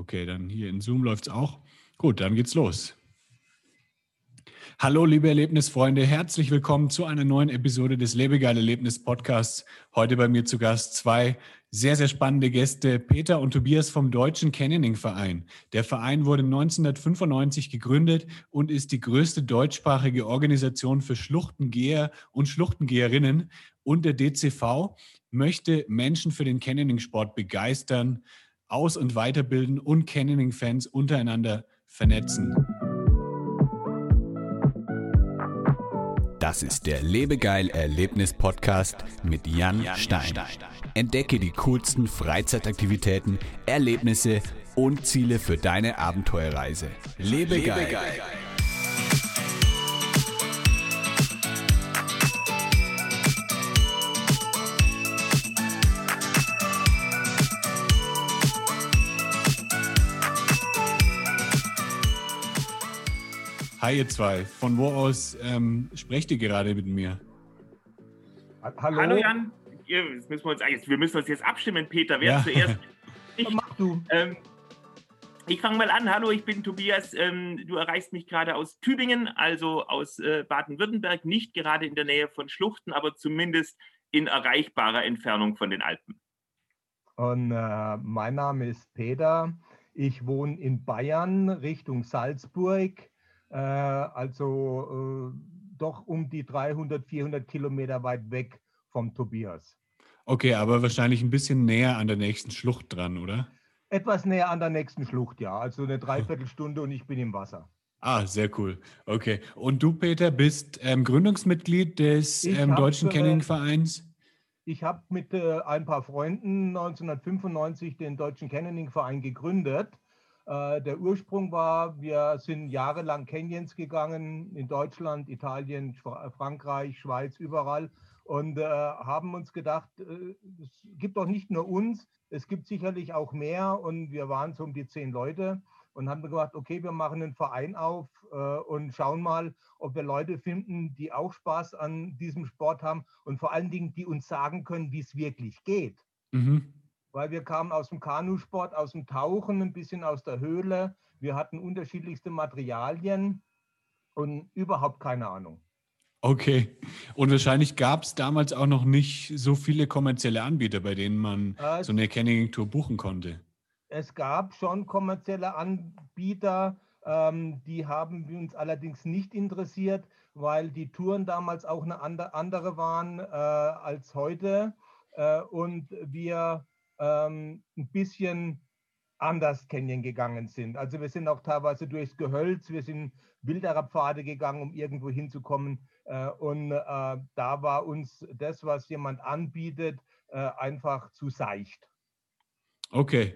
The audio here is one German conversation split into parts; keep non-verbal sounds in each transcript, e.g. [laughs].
Okay, dann hier in Zoom läuft es auch. Gut, dann geht's los. Hallo, liebe Erlebnisfreunde, herzlich willkommen zu einer neuen Episode des Lebegeil Erlebnis Podcasts. Heute bei mir zu Gast zwei sehr, sehr spannende Gäste, Peter und Tobias vom Deutschen Canyoning Verein. Der Verein wurde 1995 gegründet und ist die größte deutschsprachige Organisation für Schluchtengeher und Schluchtengeherinnen. Und der DCV möchte Menschen für den Canyoning-Sport begeistern, aus- und weiterbilden und Canyoning-Fans untereinander vernetzen. Das ist der Lebegeil Erlebnis Podcast mit Jan Stein. Entdecke die coolsten Freizeitaktivitäten, Erlebnisse und Ziele für deine Abenteuerreise. Lebegeil. Lebegeil. Hi ihr zwei, von wo aus ähm, sprecht ihr gerade mit mir? Hallo, Hallo Jan, jetzt müssen wir, uns, wir müssen uns jetzt abstimmen, Peter, wer ja. zuerst? [laughs] Ich, mach du. Ähm, ich fange mal an. Hallo, ich bin Tobias. Ähm, du erreichst mich gerade aus Tübingen, also aus äh, Baden-Württemberg, nicht gerade in der Nähe von Schluchten, aber zumindest in erreichbarer Entfernung von den Alpen. Und äh, mein Name ist Peter. Ich wohne in Bayern Richtung Salzburg äh, also äh, doch um die 300, 400 Kilometer weit weg vom Tobias. Okay, aber wahrscheinlich ein bisschen näher an der nächsten Schlucht dran, oder? Etwas näher an der nächsten Schlucht, ja. Also eine Dreiviertelstunde und ich bin im Wasser. Ah, sehr cool. Okay. Und du, Peter, bist ähm, Gründungsmitglied des ähm, Deutschen äh, Canyoning-Vereins? Ich habe mit äh, ein paar Freunden 1995 den Deutschen Canyoning-Verein gegründet. Äh, der Ursprung war, wir sind jahrelang Canyons gegangen in Deutschland, Italien, Frankreich, Schweiz, überall und äh, haben uns gedacht, äh, es gibt doch nicht nur uns, es gibt sicherlich auch mehr und wir waren so um die zehn Leute und haben gesagt, okay, wir machen einen Verein auf äh, und schauen mal, ob wir Leute finden, die auch Spaß an diesem Sport haben und vor allen Dingen, die uns sagen können, wie es wirklich geht. Mhm weil wir kamen aus dem Kanusport, aus dem Tauchen, ein bisschen aus der Höhle. Wir hatten unterschiedlichste Materialien und überhaupt keine Ahnung. Okay. Und wahrscheinlich gab es damals auch noch nicht so viele kommerzielle Anbieter, bei denen man äh, so eine Canyoning-Tour buchen konnte. Es gab schon kommerzielle Anbieter, ähm, die haben uns allerdings nicht interessiert, weil die Touren damals auch eine andere waren äh, als heute. Äh, und wir ähm, ein bisschen anders Canyon gegangen sind. Also wir sind auch teilweise durchs Gehölz, wir sind wilderer Pfade gegangen, um irgendwo hinzukommen. Äh, und äh, da war uns das, was jemand anbietet, äh, einfach zu seicht. Okay.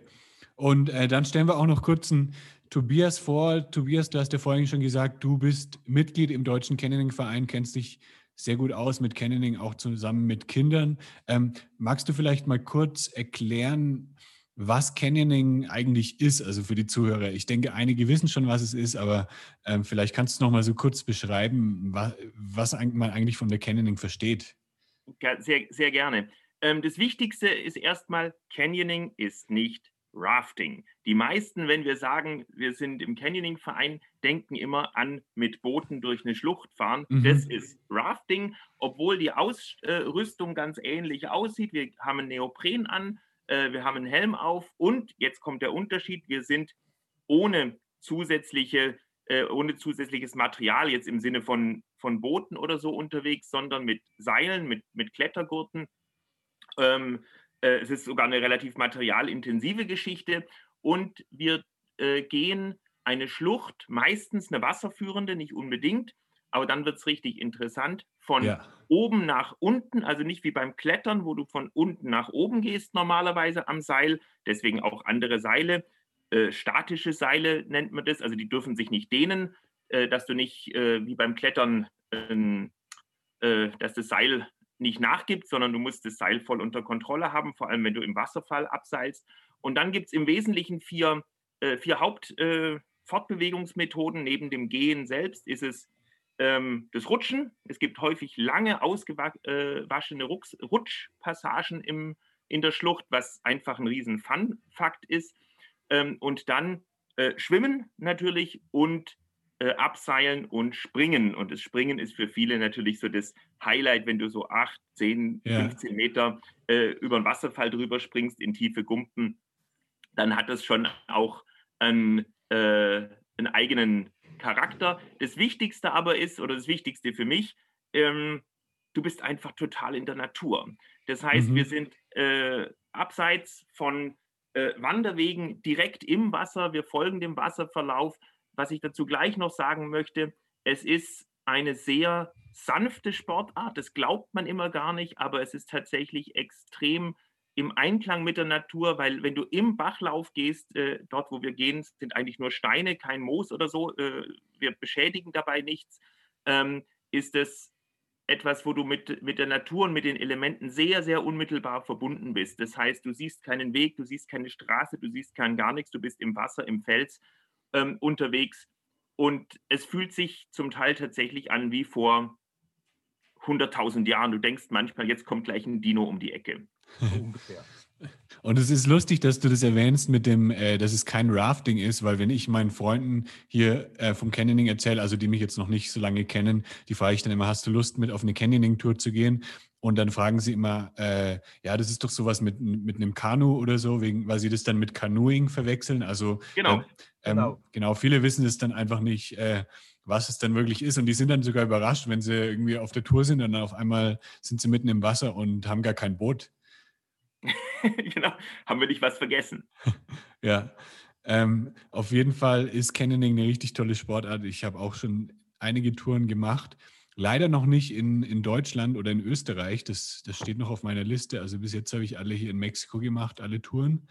Und äh, dann stellen wir auch noch kurz einen Tobias vor. Tobias, du hast ja vorhin schon gesagt, du bist Mitglied im Deutschen Canyoning-Verein, kennst dich sehr gut aus mit Canyoning, auch zusammen mit Kindern. Ähm, magst du vielleicht mal kurz erklären, was Canyoning eigentlich ist, also für die Zuhörer? Ich denke, einige wissen schon, was es ist, aber ähm, vielleicht kannst du noch mal so kurz beschreiben, was, was man eigentlich von der Canyoning versteht. Sehr, sehr gerne. Ähm, das Wichtigste ist erstmal, Canyoning ist nicht Rafting. Die meisten, wenn wir sagen, wir sind im Canyoning-Verein, denken immer an mit Booten durch eine Schlucht fahren. Mhm. Das ist Rafting, obwohl die Ausrüstung ganz ähnlich aussieht. Wir haben einen Neopren an, äh, wir haben einen Helm auf und jetzt kommt der Unterschied, wir sind ohne zusätzliche äh, ohne zusätzliches Material jetzt im Sinne von, von Booten oder so unterwegs, sondern mit Seilen, mit, mit Klettergurten. Ähm, äh, es ist sogar eine relativ materialintensive Geschichte und wir äh, gehen eine Schlucht, meistens eine wasserführende, nicht unbedingt, aber dann wird es richtig interessant, von ja. oben nach unten, also nicht wie beim Klettern, wo du von unten nach oben gehst normalerweise am Seil, deswegen auch andere Seile, äh, statische Seile nennt man das, also die dürfen sich nicht dehnen, äh, dass du nicht äh, wie beim Klettern, ähm, äh, dass das Seil nicht nachgibt, sondern du musst das Seil voll unter Kontrolle haben, vor allem wenn du im Wasserfall abseilst. Und dann gibt es im Wesentlichen vier, äh, vier Hauptfortbewegungsmethoden. Äh, Neben dem Gehen selbst ist es ähm, das Rutschen. Es gibt häufig lange ausgewaschene Rutsch, Rutschpassagen im, in der Schlucht, was einfach ein riesen Fun-Fakt ist. ähm, und dann äh, schwimmen natürlich und äh, abseilen und springen. Und das Springen ist für viele natürlich so das Highlight, wenn du so 8, 10, ja. 15 Meter äh, über einen Wasserfall drüber springst in tiefe Gumpen, dann hat das schon auch einen, äh, einen eigenen Charakter. Das Wichtigste aber ist, oder das Wichtigste für mich, ähm, du bist einfach total in der Natur. Das heißt, mhm. wir sind äh, abseits von äh, Wanderwegen direkt im Wasser. Wir folgen dem Wasserverlauf. Was ich dazu gleich noch sagen möchte, es ist eine sehr sanfte Sportart. Das glaubt man immer gar nicht, aber es ist tatsächlich extrem im Einklang mit der Natur, weil wenn du im Bachlauf gehst, äh, dort wo wir gehen, sind eigentlich nur Steine, kein Moos oder so, äh, wir beschädigen dabei nichts, ähm, ist es etwas, wo du mit, mit der Natur und mit den Elementen sehr, sehr unmittelbar verbunden bist. Das heißt, du siehst keinen Weg, du siehst keine Straße, du siehst kein gar nichts, du bist im Wasser, im Fels ähm, unterwegs. Und es fühlt sich zum Teil tatsächlich an wie vor 100.000 Jahren. Du denkst manchmal, jetzt kommt gleich ein Dino um die Ecke. [laughs] ungefähr. Und es ist lustig, dass du das erwähnst mit dem, äh, dass es kein Rafting ist, weil wenn ich meinen Freunden hier äh, vom Canyoning erzähle, also die mich jetzt noch nicht so lange kennen, die frage ich dann immer, hast du Lust mit auf eine Canyoning-Tour zu gehen? Und dann fragen sie immer, äh, ja, das ist doch sowas mit, mit einem Kanu oder so, wegen, weil sie das dann mit Canoeing verwechseln. Also genau, ähm, genau. genau, viele wissen es dann einfach nicht, äh, was es dann wirklich ist. Und die sind dann sogar überrascht, wenn sie irgendwie auf der Tour sind und dann auf einmal sind sie mitten im Wasser und haben gar kein Boot. [laughs] genau, haben wir nicht was vergessen. [laughs] ja, ähm, auf jeden Fall ist Canyoning eine richtig tolle Sportart. Ich habe auch schon einige Touren gemacht. Leider noch nicht in, in Deutschland oder in Österreich. Das, das steht noch auf meiner Liste. Also bis jetzt habe ich alle hier in Mexiko gemacht, alle Touren.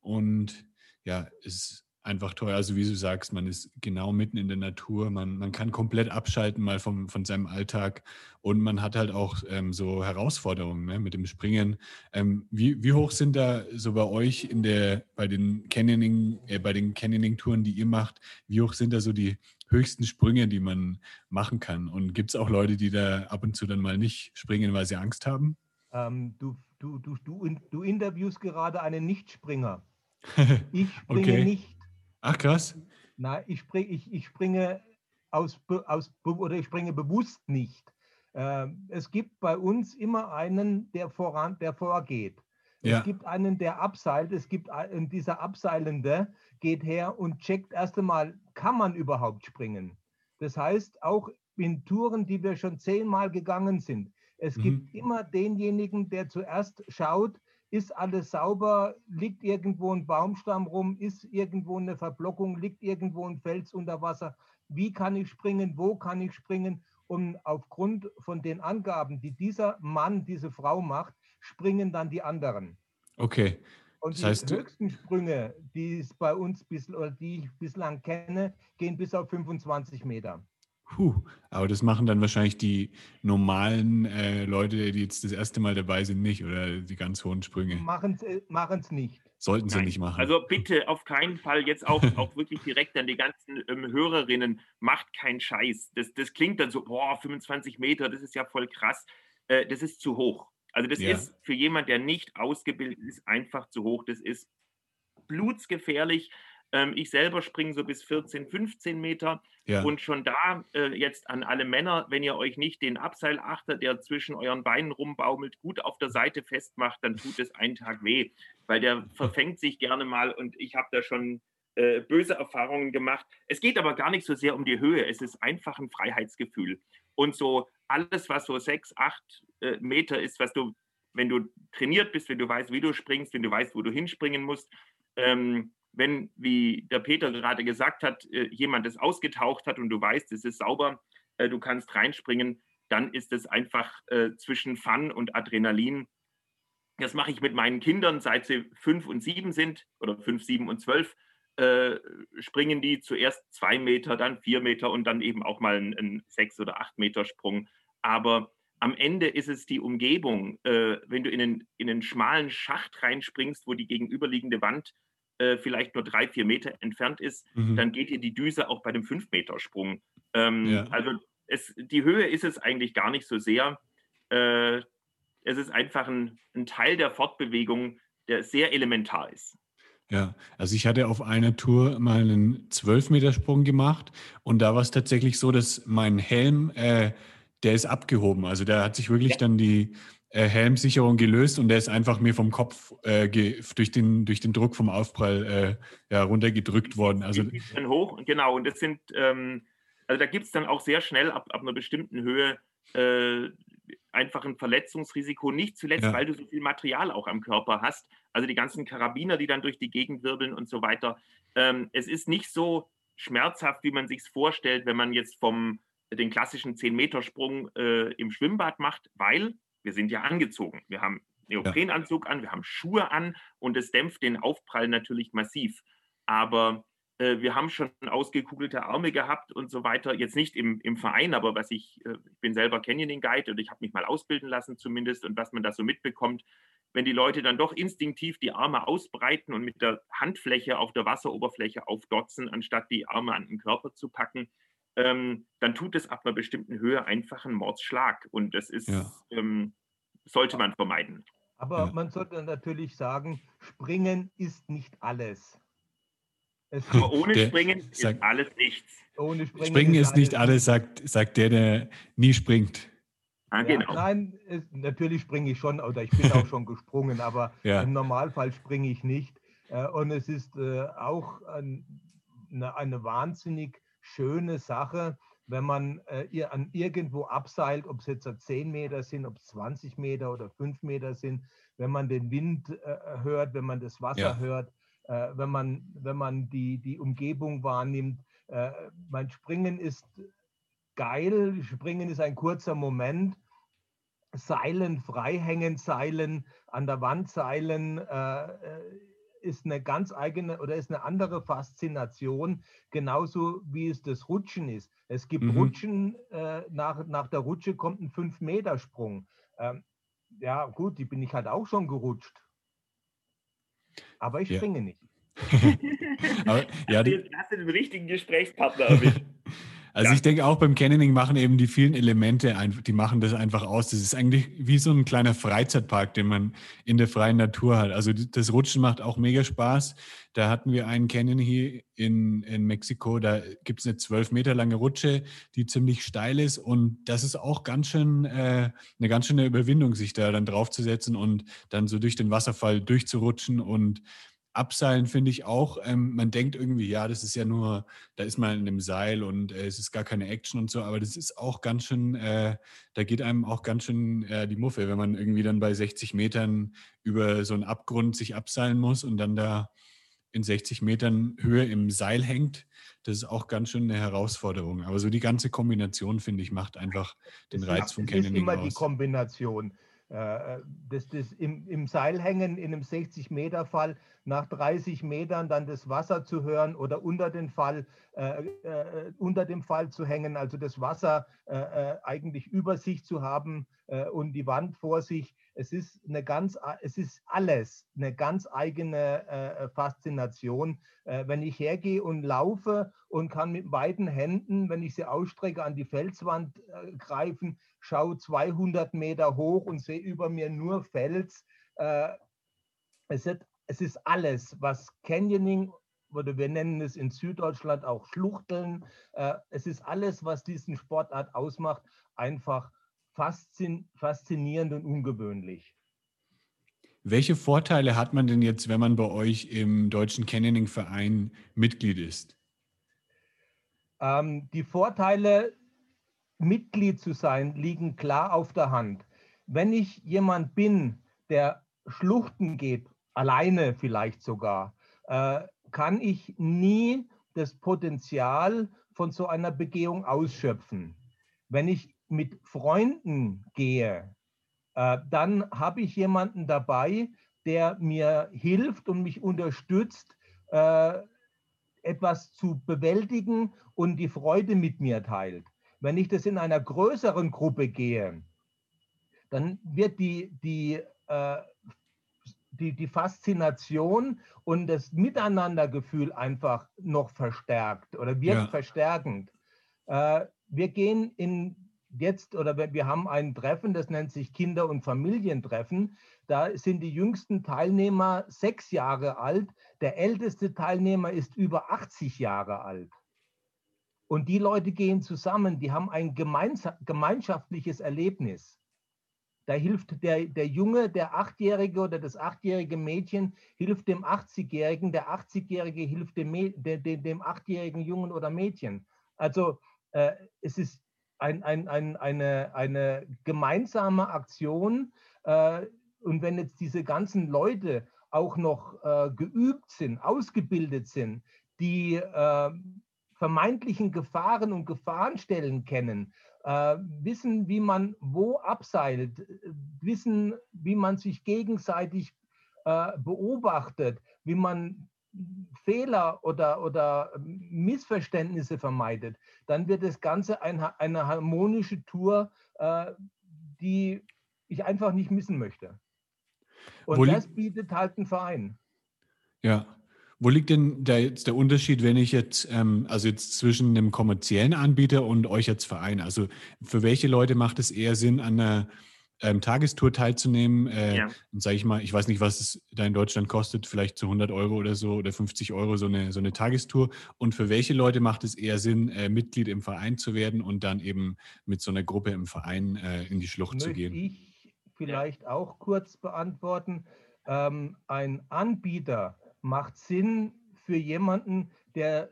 Und ja, es einfach toll. Also wie du sagst, man ist genau mitten in der Natur, man, man kann komplett abschalten mal vom, von seinem Alltag und man hat halt auch ähm, so Herausforderungen ne, mit dem Springen. Ähm, wie, wie hoch sind da so bei euch in der, bei den Canyoning, äh, bei den Canyoning-Touren, die ihr macht, wie hoch sind da so die höchsten Sprünge, die man machen kann? Und gibt es auch Leute, die da ab und zu dann mal nicht springen, weil sie Angst haben? Ähm, du, du, du, du, du interviewst gerade einen Nichtspringer. [laughs] Ich springe okay. nicht Ach krass. Nein, ich, spring, ich, ich springe aus, aus oder ich springe bewusst nicht. Ähm, es gibt bei uns immer einen, der voran, der vorgeht. Ja. Es gibt einen, der abseilt, es gibt einen, dieser Abseilende geht her und checkt erst einmal, kann man überhaupt springen? Das heißt, auch in Touren, die wir schon zehnmal gegangen sind, es mhm. gibt immer denjenigen, der zuerst schaut, ist alles sauber? Liegt irgendwo ein Baumstamm rum? Ist irgendwo eine Verblockung? Liegt irgendwo ein Fels unter Wasser? Wie kann ich springen? Wo kann ich springen? Und aufgrund von den Angaben, die dieser Mann, diese Frau macht, springen dann die anderen. Okay. Und das heißt, die höchsten Sprünge, die es bei uns bis, oder die ich bislang kenne, gehen bis auf 25 Meter. Puh, aber das machen dann wahrscheinlich die normalen äh, Leute, die jetzt das erste Mal dabei sind, nicht oder die ganz hohen Sprünge. Machen es äh, nicht. Sollten sie Nein. nicht machen. Also bitte auf keinen Fall jetzt auch, auch wirklich direkt an die ganzen ähm, Hörerinnen, macht keinen Scheiß. Das, das klingt dann so, boah, 25 Meter, das ist ja voll krass. Äh, das ist zu hoch. Also das ja. ist für jemand, der nicht ausgebildet ist, einfach zu hoch. Das ist blutsgefährlich. Ähm, ich selber springe so bis 14, 15 Meter. Ja. Und schon da äh, jetzt an alle Männer, wenn ihr euch nicht den Abseilachter, der zwischen euren Beinen rumbaumelt, gut auf der Seite festmacht, dann tut es einen Tag weh, weil der [laughs] verfängt sich gerne mal und ich habe da schon äh, böse Erfahrungen gemacht. Es geht aber gar nicht so sehr um die Höhe, es ist einfach ein Freiheitsgefühl. Und so alles, was so sechs, acht äh, Meter ist, was du, wenn du trainiert bist, wenn du weißt, wie du springst, wenn du weißt, wo du hinspringen musst, ähm, wenn, wie der Peter gerade gesagt hat, äh, jemand es ausgetaucht hat und du weißt, es ist sauber, äh, du kannst reinspringen, dann ist es einfach äh, zwischen Fun und Adrenalin. Das mache ich mit meinen Kindern, seit sie fünf und sieben sind oder fünf, sieben und zwölf. Äh, springen die zuerst zwei Meter, dann vier Meter und dann eben auch mal einen, sechs oder acht Meter Sprung. Aber am Ende ist es die Umgebung. Äh, wenn du in einen, in einen schmalen Schacht reinspringst, wo die gegenüberliegende Wand äh, vielleicht nur drei, vier Meter entfernt ist, mhm. dann geht dir die Düse auch bei dem Fünf-Meter-Sprung. Ähm, ja. Also es, die Höhe ist es eigentlich gar nicht so sehr. Äh, es ist einfach ein, ein, Teil der Fortbewegung, der sehr elementar ist. Ja, also ich hatte auf einer Tour mal einen 12-Meter-Sprung gemacht und da war es tatsächlich so, dass mein Helm, äh, der ist abgehoben. Also da hat sich wirklich ja. dann die äh, Helmsicherung gelöst und der ist einfach mir vom Kopf äh, durch, den, durch den Druck vom Aufprall äh, ja, runtergedrückt worden. Also dann hoch, genau. Und das sind, ähm, also da gibt es dann auch sehr schnell ab, ab einer bestimmten Höhe äh, einfach ein Verletzungsrisiko, nicht zuletzt, ja. weil du so viel Material auch am Körper hast. Also die ganzen Karabiner, die dann durch die Gegend wirbeln und so weiter. Ähm, es ist nicht so schmerzhaft, wie man sich es vorstellt, wenn man jetzt vom den klassischen 10-Meter-Sprung äh, im Schwimmbad macht, weil wir sind ja angezogen. Wir haben Neoprenanzug an, wir haben Schuhe an und es dämpft den Aufprall natürlich massiv. Aber äh, wir haben schon ausgekugelte Arme gehabt und so weiter. Jetzt nicht im, im Verein, aber was ich, äh, ich bin selber Canyoning Guide und ich habe mich mal ausbilden lassen zumindest und was man da so mitbekommt, wenn die Leute dann doch instinktiv die Arme ausbreiten und mit der Handfläche auf der Wasseroberfläche aufdotzen, anstatt die Arme an den Körper zu packen, ähm, dann tut es ab einer bestimmten Höhe einfach einen Mordsschlag. Und das ist, ja. ähm, sollte man vermeiden. Aber ja. man sollte natürlich sagen, Springen ist nicht alles. Aber ohne Der, Springen ist sagt, alles nichts. Ohne Springen, Springen ist, ist nicht alles, sagt, sagt der, der nie springt. Ah, genau. ja, nein, es, natürlich springe ich schon oder ich bin auch schon [laughs] gesprungen, aber ja. im Normalfall springe ich nicht. Äh, und es ist äh, auch ein, eine, eine, wahnsinnig schöne Sache, wenn man äh, an irgendwo abseilt, ob es jetzt 10 Meter sind, ob es 20 Meter oder 5 Meter sind, wenn man den Wind äh, hört, wenn man das Wasser ja. hört, äh, wenn man, wenn man die, die Umgebung wahrnimmt. Äh, mein Springen ist geil, Springen ist ein kurzer Moment. Seilen, freihängen, Seilen, an der Wand seilen, äh, ist eine ganz eigene oder ist eine andere Faszination, genauso wie es das Rutschen ist. Es gibt mhm. Rutschen, äh, nach, nach der Rutsche kommt ein 5-Meter-Sprung. Ähm, ja, gut, die bin ich halt auch schon gerutscht. Aber ich ja. springe nicht. [laughs] [laughs] Aber, ja, die, hast du den richtigen Gesprächspartner erwischt. Also ja. ich denke auch beim Canyoning machen eben die vielen Elemente, die machen das einfach aus. Das ist eigentlich wie so ein kleiner Freizeitpark, den man in der freien Natur hat. Also das Rutschen macht auch mega Spaß. Da hatten wir einen Canyon hier in, in Mexiko, da gibt es eine zwölf Meter lange Rutsche, die ziemlich steil ist und das ist auch ganz schön äh, eine ganz schöne Überwindung, sich da dann draufzusetzen und dann so durch den Wasserfall durchzurutschen und Abseilen finde ich auch, ähm, man denkt irgendwie, ja, das ist ja nur, da ist man in einem Seil und äh, es ist gar keine Action und so, aber das ist auch ganz schön, äh, da geht einem auch ganz schön äh, die Muffe, wenn man irgendwie dann bei 60 Metern über so einen Abgrund sich abseilen muss und dann da in 60 Metern Höhe im Seil hängt. Das ist auch ganz schön eine Herausforderung. Aber so die ganze Kombination, finde ich, macht einfach den das Reiz vom Canyoning aus. Ist immer die Kombination. Äh, das, das im, im Seil hängen in einem 60-Meter-Fall, nach 30 Metern dann das Wasser zu hören oder unter, den Fall, äh, äh, unter dem Fall zu hängen, also das Wasser äh, äh eigentlich über sich zu haben äh, und die Wand vor sich. Es ist eine ganz, es ist alles eine ganz eigene Faszination. wenn ich hergehe und laufe und kann mit beiden Händen, wenn ich sie ausstrecke, an die Felswand greifen, schaue 200 Meter hoch und sehe über mir nur Fels. Äh, es, ist, es ist alles, was Canyoning oder wir nennen es in Süddeutschland auch Schluchteln. Äh, es ist alles, was diesen Sportart ausmacht, einfach faszin faszinierend und ungewöhnlich. Welche Vorteile hat man denn jetzt, wenn man bei euch im Deutschen Canyoning-Verein Mitglied ist? Ähm, die Vorteile Mitglied zu sein, liegen klar auf der Hand. Wenn ich jemand bin, der Schluchten geht, alleine vielleicht sogar, äh, kann ich nie das Potenzial von so einer Begehung ausschöpfen. Wenn ich mit Freunden gehe, äh, dann habe ich jemanden dabei, der mir hilft und mich unterstützt, äh, etwas zu bewältigen und die Freude mit mir teilt. Wenn ich das in einer größeren Gruppe gehe, dann wird die, die, äh, die, die Faszination und das Miteinandergefühl einfach noch verstärkt oder wird ja. verstärkend. Äh, wir gehen in jetzt oder wir haben ein Treffen, das nennt sich Kinder- und Familientreffen. Da sind die jüngsten Teilnehmer sechs Jahre alt. Der älteste Teilnehmer ist über 80 Jahre alt. Und die Leute gehen zusammen, die haben ein gemeinschaftliches Erlebnis. Da hilft der, der Junge, der Achtjährige oder das achtjährige Mädchen, hilft dem 80-Jährigen, der 80-Jährige hilft dem, dem, dem achtjährigen Jungen oder Mädchen. Also äh, es ist ein, ein, ein, eine, eine gemeinsame Aktion. Äh, und wenn jetzt diese ganzen Leute auch noch äh, geübt sind, ausgebildet sind, die äh, vermeintlichen Gefahren und Gefahrenstellen kennen, äh, wissen, wie man wo abseilt, wissen, wie man sich gegenseitig äh, beobachtet, wie man Fehler oder, oder Missverständnisse vermeidet, dann wird das Ganze ein, eine harmonische Tour, äh, die ich einfach nicht missen möchte. Und Wo das bietet halt ein Verein. Ja, wo liegt denn da jetzt der Unterschied, wenn ich jetzt, ähm, also jetzt zwischen einem kommerziellen Anbieter und euch als Verein? Also für welche Leute macht es eher Sinn, an einer ähm, Tagestour teilzunehmen? Äh, ja. Sage ich mal, ich weiß nicht, was es da in Deutschland kostet, vielleicht zu 100 Euro oder so oder 50 Euro so eine, so eine Tagestour. Und für welche Leute macht es eher Sinn, äh, Mitglied im Verein zu werden und dann eben mit so einer Gruppe im Verein äh, in die Schlucht Möchte zu gehen? Ich vielleicht auch kurz beantworten. Ähm, ein Anbieter macht Sinn für jemanden, der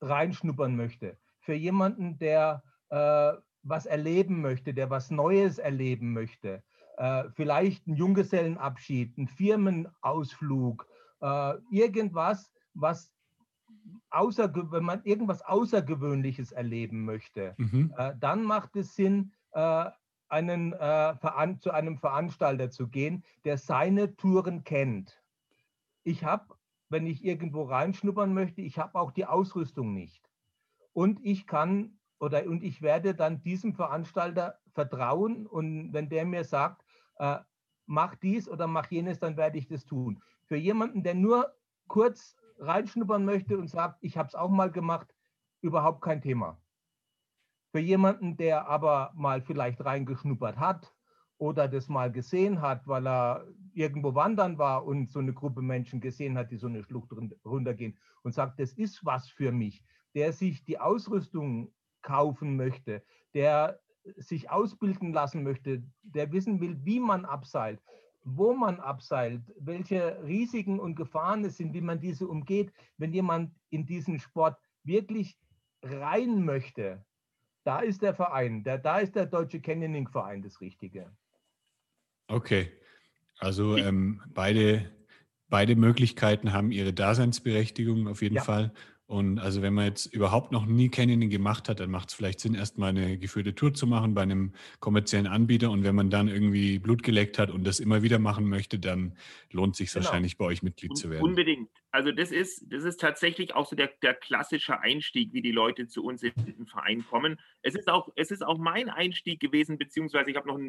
reinschnuppern möchte, für jemanden, der äh, was erleben möchte, der was Neues erleben möchte. Äh, vielleicht ein Junggesellenabschied, ein Firmenausflug, äh, irgendwas, was außer, wenn man irgendwas Außergewöhnliches erleben möchte, mhm. Äh, dann macht es Sinn, äh, einen, äh, zu einem Veranstalter zu gehen, der seine Touren kennt. Ich habe wenn ich irgendwo reinschnuppern möchte, ich habe auch die Ausrüstung nicht. Und ich kann oder und ich werde dann diesem Veranstalter vertrauen und wenn der mir sagt, äh, mach dies oder mach jenes, dann werde ich das tun. Für jemanden, der nur kurz reinschnuppern möchte und sagt, ich habe es auch mal gemacht, überhaupt kein Thema. Für jemanden, der aber mal vielleicht reingeschnuppert hat oder das mal gesehen hat, weil er irgendwo wandern war und so eine Gruppe Menschen gesehen hat, die so eine Schlucht runtergehen und sagt, das ist was für mich, der sich die Ausrüstung kaufen möchte, der sich ausbilden lassen möchte, der wissen will, wie man abseilt, wo man abseilt, welche Risiken und Gefahren es sind, wie man diese umgeht. Wenn jemand in diesen Sport wirklich rein möchte, da ist der Verein, der, da ist der Deutsche Canyoning Verein das Richtige. Okay, also ähm, beide, beide Möglichkeiten haben ihre Daseinsberechtigung auf jeden ja. Fall. Und also wenn man jetzt überhaupt noch nie Canyoning gemacht hat, dann macht es vielleicht Sinn, erstmal eine geführte Tour zu machen bei einem kommerziellen Anbieter. Und wenn man dann irgendwie Blut geleckt hat und das immer wieder machen möchte, dann lohnt sich genau. wahrscheinlich bei euch Mitglied zu werden. Unbedingt. Also das ist, das ist tatsächlich auch so der, der klassische Einstieg, wie die Leute zu uns in den Verein kommen. Es ist auch, es ist auch mein Einstieg gewesen, beziehungsweise ich habe noch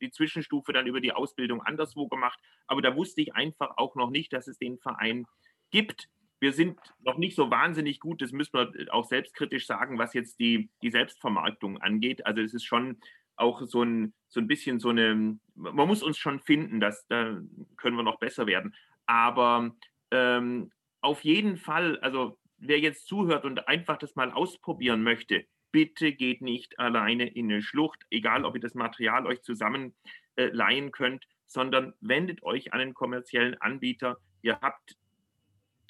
die Zwischenstufe dann über die Ausbildung anderswo gemacht. Aber da wusste ich einfach auch noch nicht, dass es den Verein gibt wir sind noch nicht so wahnsinnig gut, das müssen wir auch selbstkritisch sagen, was jetzt die, die Selbstvermarktung angeht. Also es ist schon auch so ein, so ein bisschen so eine, man muss uns schon finden, dass, da können wir noch besser werden. Aber ähm, auf jeden Fall, also wer jetzt zuhört und einfach das mal ausprobieren möchte, bitte geht nicht alleine in eine Schlucht, egal ob ihr das Material euch zusammen äh, leihen könnt, sondern wendet euch an einen kommerziellen Anbieter. Ihr habt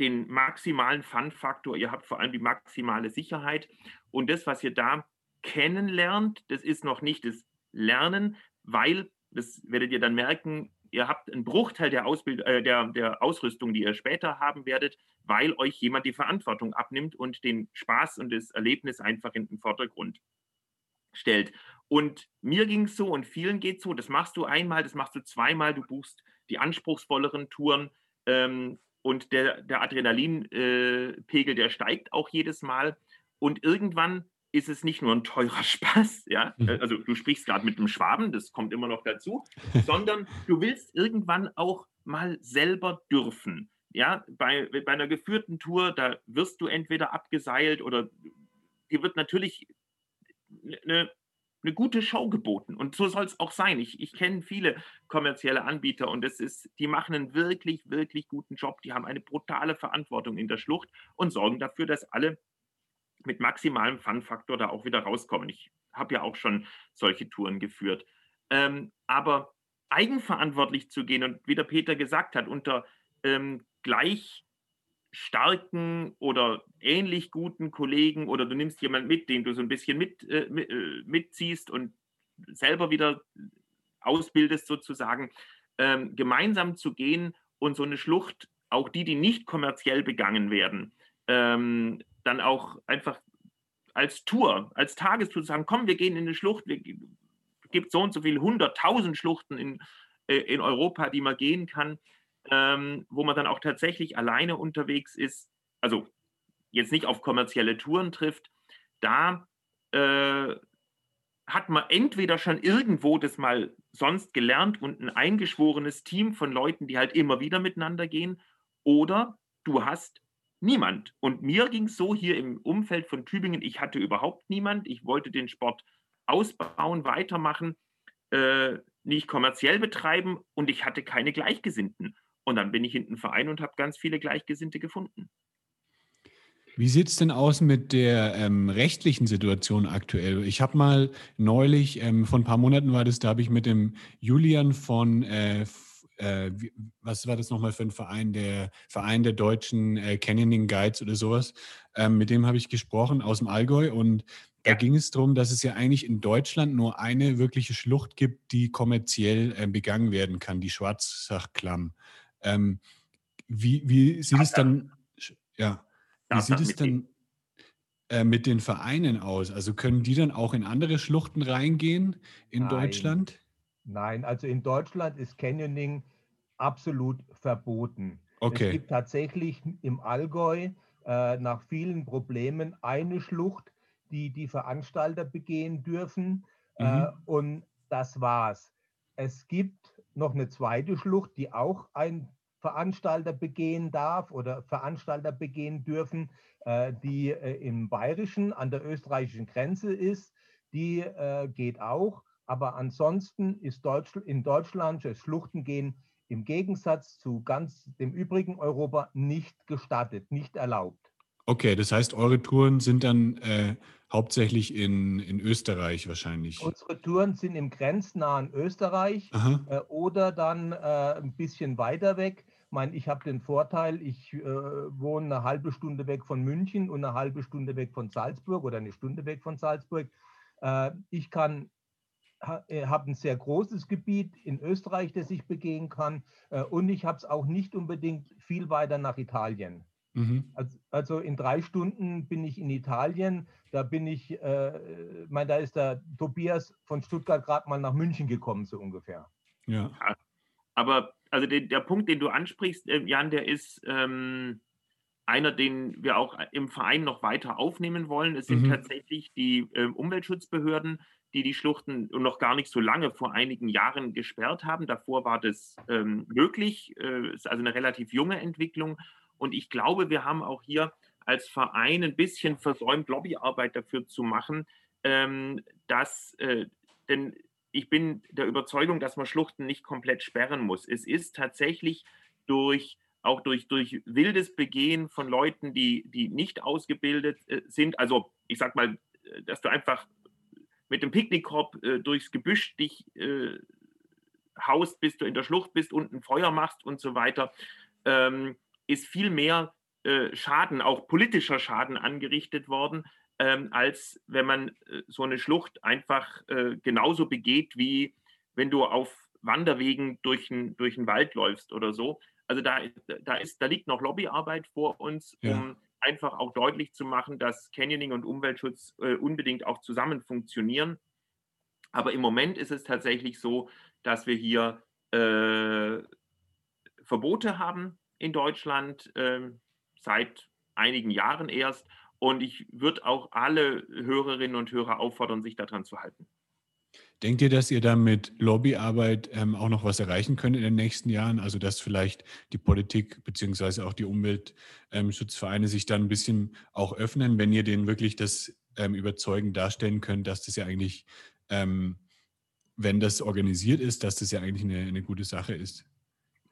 den maximalen Fun-Faktor, ihr habt vor allem die maximale Sicherheit. Und das, was ihr da kennenlernt, das ist noch nicht das Lernen, weil, das werdet ihr dann merken, ihr habt einen Bruchteil der, Ausbild äh, der, der Ausrüstung, die ihr später haben werdet, weil euch jemand die Verantwortung abnimmt und den Spaß und das Erlebnis einfach in den Vordergrund stellt. Und mir ging es so und vielen geht es so, das machst du einmal, das machst du zweimal, du buchst die anspruchsvolleren Touren. Ähm, und der, der Adrenalinpegel, der steigt auch jedes Mal. Und irgendwann ist es nicht nur ein teurer [laughs] Spaß, ja, mhm. also du sprichst gerade mit einem Schwaben, das kommt immer noch dazu, [laughs] sondern du willst irgendwann auch mal selber dürfen. Ja, bei, bei einer geführten Tour, da wirst du entweder abgeseilt oder dir wird natürlich eine eine gute Show geboten. Und so soll es auch sein. Ich, ich kenne viele kommerzielle Anbieter und es ist, die machen einen wirklich, wirklich guten Job. Die haben eine brutale Verantwortung in der Schlucht und sorgen dafür, dass alle mit maximalem Fun-Faktor da auch wieder rauskommen. Ich habe ja auch schon solche Touren geführt. Ähm, aber eigenverantwortlich zu gehen und wie der Peter gesagt hat, unter ähm, gleich starken oder ähnlich guten Kollegen oder du nimmst jemanden mit, den du so ein bisschen mit, äh, äh, mitziehst und selber wieder ausbildest sozusagen, ähm, gemeinsam zu gehen und so eine Schlucht, auch die, die nicht kommerziell begangen werden, ähm, dann auch einfach als Tour, als Tagestour zu sagen, komm, wir gehen in eine Schlucht, es gibt so und so viele hunderttausend Schluchten in, äh, in Europa, die man gehen kann ähm, wo man dann auch tatsächlich alleine unterwegs ist, also jetzt nicht auf kommerzielle Touren trifft, da äh, hat man entweder schon irgendwo das mal sonst gelernt und ein eingeschworenes Team von Leuten, die halt immer wieder miteinander gehen, oder du hast niemand. Und mir ging es so hier im Umfeld von Tübingen, ich hatte überhaupt niemand. Ich wollte den Sport ausbauen, weitermachen, äh, nicht kommerziell betreiben und ich hatte keine Gleichgesinnten. Und dann bin ich in den Verein und habe ganz viele Gleichgesinnte gefunden. Wie sieht es denn aus mit der ähm, rechtlichen Situation aktuell? Ich habe mal neulich, ähm, vor ein paar Monaten war das, da habe ich mit dem Julian von, äh, äh, was war das nochmal für ein Verein, der Verein der deutschen äh, Canyoning Guides oder sowas, ähm, mit dem habe ich gesprochen aus dem Allgäu und da ging es darum, dass es ja eigentlich in Deutschland nur eine wirkliche Schlucht gibt, die kommerziell äh, begangen werden kann, die Schwarzachklamm. Ähm, wie, wie sieht es dann, ja, wie sieht es dann äh, mit den Vereinen aus? Also können die dann auch in andere Schluchten reingehen in Nein. Deutschland? Nein, also in Deutschland ist Canyoning absolut verboten. Okay. Es gibt tatsächlich im Allgäu äh, nach vielen Problemen eine Schlucht, die die Veranstalter begehen dürfen. Äh, mhm. Äh, und das war's. Es gibt noch eine zweite Schlucht, die auch ein Veranstalter begehen darf oder Veranstalter begehen dürfen, äh, die äh, im Bayerischen an der österreichischen Grenze ist. Die äh, geht auch. Aber ansonsten ist in Deutschland das Schluchtengehen im Gegensatz zu ganz dem übrigen Europa nicht gestattet, nicht erlaubt. Okay, das heißt, eure Touren sind dann äh, hauptsächlich in, in Österreich wahrscheinlich. Unsere Touren sind im grenznahen Österreich äh, oder dann äh, ein bisschen weiter weg. Ich meine, ich habe den Vorteil, ich äh, wohne eine halbe Stunde weg von München und eine halbe Stunde weg von Salzburg oder eine Stunde weg von Salzburg. Äh, ich kann äh, habe ein sehr großes Gebiet in Österreich, das ich begehen kann. Und ich habe es auch nicht unbedingt viel weiter nach Italien. Mhm. Also, also, in drei Stunden bin ich in Italien. Da bin ich, äh, mein, da ist der Tobias von Stuttgart gerade mal nach München gekommen, so ungefähr. Ja. Aber also den, der Punkt, den du ansprichst, äh, Jan, der ist ähm, einer, den wir auch im Verein noch weiter aufnehmen wollen. Es sind mhm. tatsächlich die äh, Umweltschutzbehörden, die die Schluchten noch gar nicht so lange vor einigen Jahren gesperrt haben. Davor war das ähm, möglich. Äh, ist also eine relativ junge Entwicklung. Und ich glaube, wir haben auch hier als Verein ein bisschen versäumt, Lobbyarbeit dafür zu machen, ähm, dass, äh, denn ich bin der Überzeugung, dass man Schluchten nicht komplett sperren muss. Es ist tatsächlich durch auch durch, durch wildes Begehen von Leuten, die, die nicht ausgebildet äh, sind. Also ich sag mal, äh, dass du einfach mit dem Picknickkorb äh, durchs Gebüsch dich äh, haust, bis du in der Schlucht bist und ein Feuer machst und so weiter. Ähm, ist viel mehr äh, Schaden, auch politischer Schaden angerichtet worden, ähm, als wenn man äh, so eine Schlucht einfach äh, genauso begeht, wie wenn du auf Wanderwegen durch, ein, durch den Wald läufst oder so. Also da, da, ist, da liegt noch Lobbyarbeit vor uns, ja. um einfach auch deutlich zu machen, dass Canyoning und Umweltschutz äh, unbedingt auch zusammen funktionieren. Aber im Moment ist es tatsächlich so, dass wir hier äh, Verbote haben, in Deutschland äh, seit einigen Jahren erst. Und ich würde auch alle Hörerinnen und Hörer auffordern, sich daran zu halten. Denkt ihr, dass ihr da mit Lobbyarbeit ähm, auch noch was erreichen könnt in den nächsten Jahren? Also dass vielleicht die Politik beziehungsweise auch die Umweltschutzvereine ähm, sich dann ein bisschen auch öffnen, wenn ihr denen wirklich das ähm, überzeugend darstellen könnt, dass das ja eigentlich ähm, wenn das organisiert ist, dass das ja eigentlich eine, eine gute Sache ist.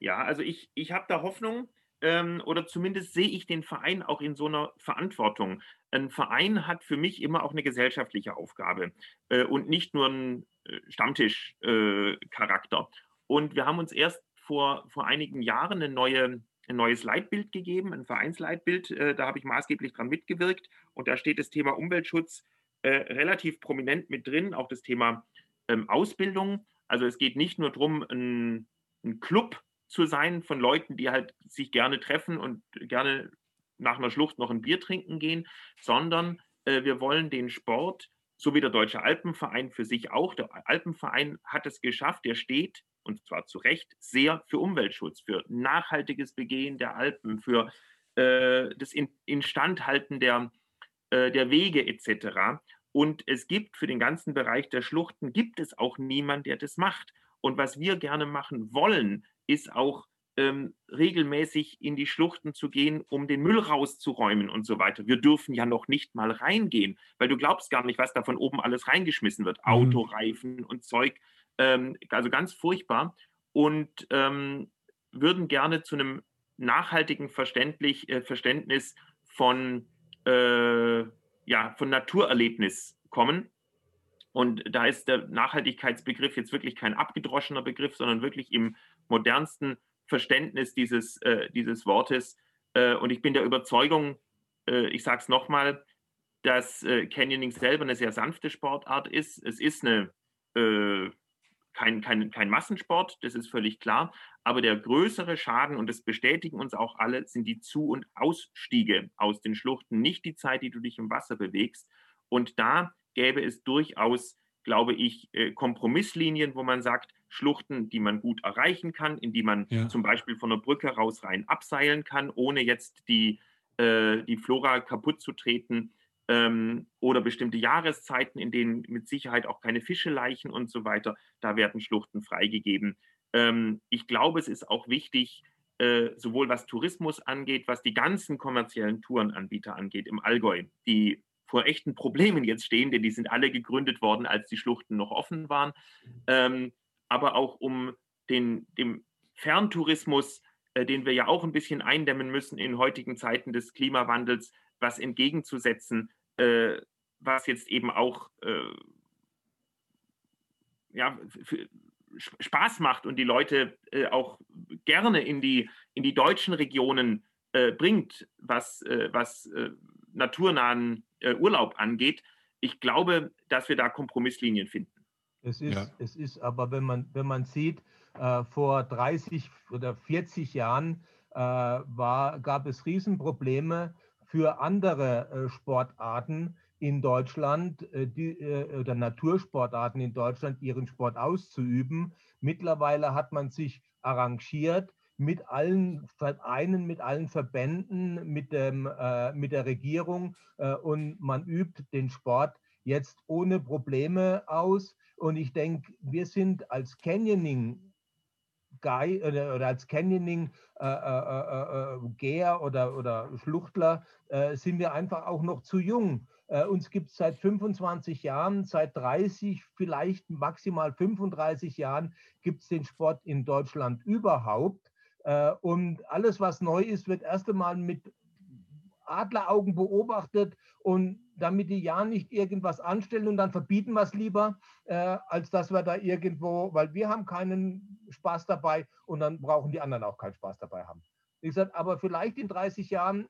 Ja, also ich, ich habe da Hoffnung ähm, oder zumindest sehe ich den Verein auch in so einer Verantwortung. Ein Verein hat für mich immer auch eine gesellschaftliche Aufgabe äh, und nicht nur einen äh, Stammtischcharakter. Äh, und wir haben uns erst vor, vor einigen Jahren eine neue, ein neues Leitbild gegeben, ein Vereinsleitbild. Äh, da habe ich maßgeblich dran mitgewirkt. Und da steht das Thema Umweltschutz äh, relativ prominent mit drin, auch das Thema ähm, Ausbildung. Also es geht nicht nur darum, ein, ein Club zu sein von Leuten, die halt sich gerne treffen und gerne nach einer Schlucht noch ein Bier trinken gehen, sondern äh, wir wollen den Sport, so wie der Deutsche Alpenverein für sich auch, der Alpenverein hat es geschafft, der steht, und zwar zu Recht, sehr für Umweltschutz, für nachhaltiges Begehen der Alpen, für äh, das in, Instandhalten der, äh, der Wege etc. Und es gibt für den ganzen Bereich der Schluchten, gibt es auch niemand, der das macht. Und was wir gerne machen wollen, ist auch ähm, regelmäßig in die Schluchten zu gehen, um den Müll rauszuräumen und so weiter. Wir dürfen ja noch nicht mal reingehen, weil du glaubst gar nicht, was da von oben alles reingeschmissen wird. Mhm. Autoreifen und Zeug. Ähm, also ganz furchtbar. Und ähm, würden gerne zu einem nachhaltigen Verständlich, äh, Verständnis von, äh, ja, von Naturerlebnis kommen. Und da ist der Nachhaltigkeitsbegriff jetzt wirklich kein abgedroschener Begriff, sondern wirklich im modernsten Verständnis dieses, äh, dieses Wortes. Äh, und ich bin der Überzeugung, äh, ich sage es nochmal, dass äh, Canyoning selber eine sehr sanfte Sportart ist. Es ist eine, äh, kein, kein, kein Massensport, das ist völlig klar. Aber der größere Schaden, und das bestätigen uns auch alle, sind die Zu- und Ausstiege aus den Schluchten, nicht die Zeit, die du dich im Wasser bewegst. Und da gäbe es durchaus, glaube ich, Kompromisslinien, wo man sagt, Schluchten, die man gut erreichen kann, in die man ja. zum Beispiel von der Brücke raus rein abseilen kann, ohne jetzt die, äh, die Flora kaputt zu treten. Ähm, oder bestimmte Jahreszeiten, in denen mit Sicherheit auch keine Fische leichen und so weiter, da werden Schluchten freigegeben. Ähm, ich glaube, es ist auch wichtig, äh, sowohl was Tourismus angeht, was die ganzen kommerziellen Tourenanbieter angeht im Allgäu, die vor echten Problemen jetzt stehen, denn die sind alle gegründet worden, als die Schluchten noch offen waren. Ähm, aber auch um den, dem Ferntourismus, äh, den wir ja auch ein bisschen eindämmen müssen in heutigen Zeiten des Klimawandels, was entgegenzusetzen, äh, was jetzt eben auch äh, ja, Spaß macht und die Leute äh, auch gerne in die, in die deutschen Regionen äh, bringt, was, äh, was naturnahen Urlaub angeht. Ich glaube, dass wir da Kompromisslinien finden. Es ist, ja. es ist aber, wenn man, wenn man sieht, äh, vor 30 oder 40 Jahren äh, war, gab es Riesenprobleme für andere äh, Sportarten in Deutschland äh, die, äh, oder Natursportarten in Deutschland ihren Sport auszuüben. Mittlerweile hat man sich arrangiert mit allen Vereinen, mit allen Verbänden, mit, dem, äh, mit der Regierung und man übt den Sport jetzt ohne Probleme aus. Und ich denke, wir sind als Canyoning Guy oder, oder als Canyoning äh, äh, äh, äh, Geher oder, oder Schluchtler äh, sind wir einfach auch noch zu jung. Äh, uns gibt es seit 25 Jahren, seit 30, vielleicht maximal 35 Jahren gibt es den Sport in Deutschland überhaupt. und alles, was neu ist, wird erst einmal mit Adleraugen beobachtet und damit die ja nicht irgendwas anstellen und dann verbieten wir es lieber, äh, als dass wir da irgendwo, weil wir haben keinen Spaß dabei und dann brauchen die anderen auch keinen Spaß dabei haben. Wie gesagt, aber vielleicht in 30 Jahren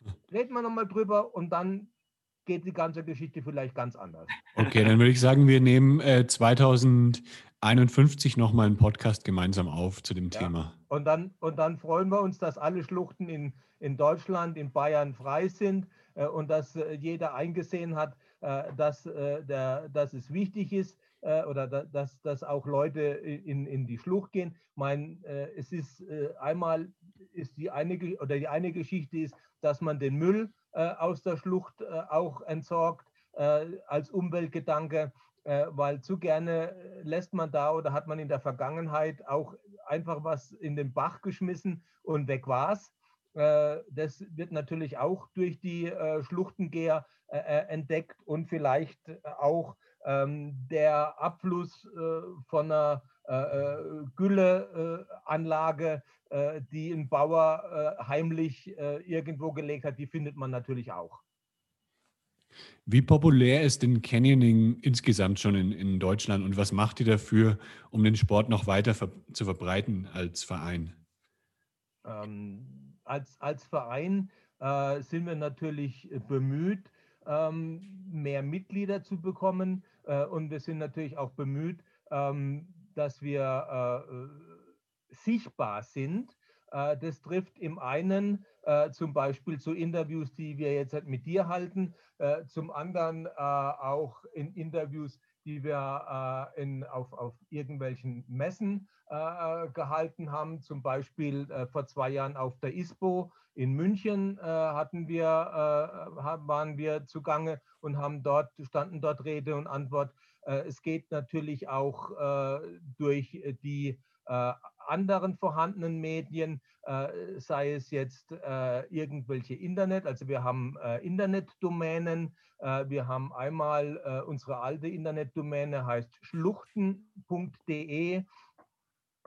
[laughs] reden wir nochmal drüber und dann geht die ganze Geschichte vielleicht ganz anders. Okay, dann würde ich sagen, wir nehmen äh, 2051 nochmal einen Podcast gemeinsam auf zu dem ja. Thema. Und dann, und dann freuen wir uns, dass alle Schluchten in, in Deutschland, in Bayern frei sind äh, und dass äh, jeder eingesehen hat, äh, dass, der, dass es wichtig ist oder dass, dass auch Leute in, in die Schlucht gehen. Ich meine, es ist einmal ist die eine oder die eine Geschichte ist, dass man den Müll aus der Schlucht auch entsorgt als Umweltgedanke, weil zu gerne lässt man da oder hat man in der Vergangenheit auch einfach was in den Bach geschmissen und weg war's. Äh, das wird natürlich auch durch die äh, Schluchtengeher äh, entdeckt und vielleicht auch Ähm, der Abfluss äh, von einer äh, äh Gülleanlage, äh, die ein Bauer äh, heimlich äh, irgendwo gelegt hat, die findet man natürlich auch. Wie populär ist denn Canyoning insgesamt schon in, in Deutschland und was macht ihr dafür, um den Sport noch weiter ver zu verbreiten als Verein? Ähm, als, als Verein äh, sind wir natürlich bemüht, ähm, mehr Mitglieder zu bekommen. Äh, und wir sind natürlich auch bemüht, ähm, dass wir äh, sichtbar sind. Äh, das trifft im einen äh, zum Beispiel zu Interviews, die wir jetzt mit dir halten, äh, zum anderen auch in Interviews, die wir in, auf, auf irgendwelchen Messen gehalten haben. Zum Beispiel vor zwei Jahren auf der ISPO in München hatten wir, waren wir zugange und haben dort, standen dort Rede und Antwort. es geht natürlich auch durch die anderen vorhandenen Medien, äh, sei es jetzt äh, irgendwelche Internet, also wir haben äh, Internetdomänen, äh, wir haben einmal äh, unsere alte Internetdomäne, heißt schluchten.de.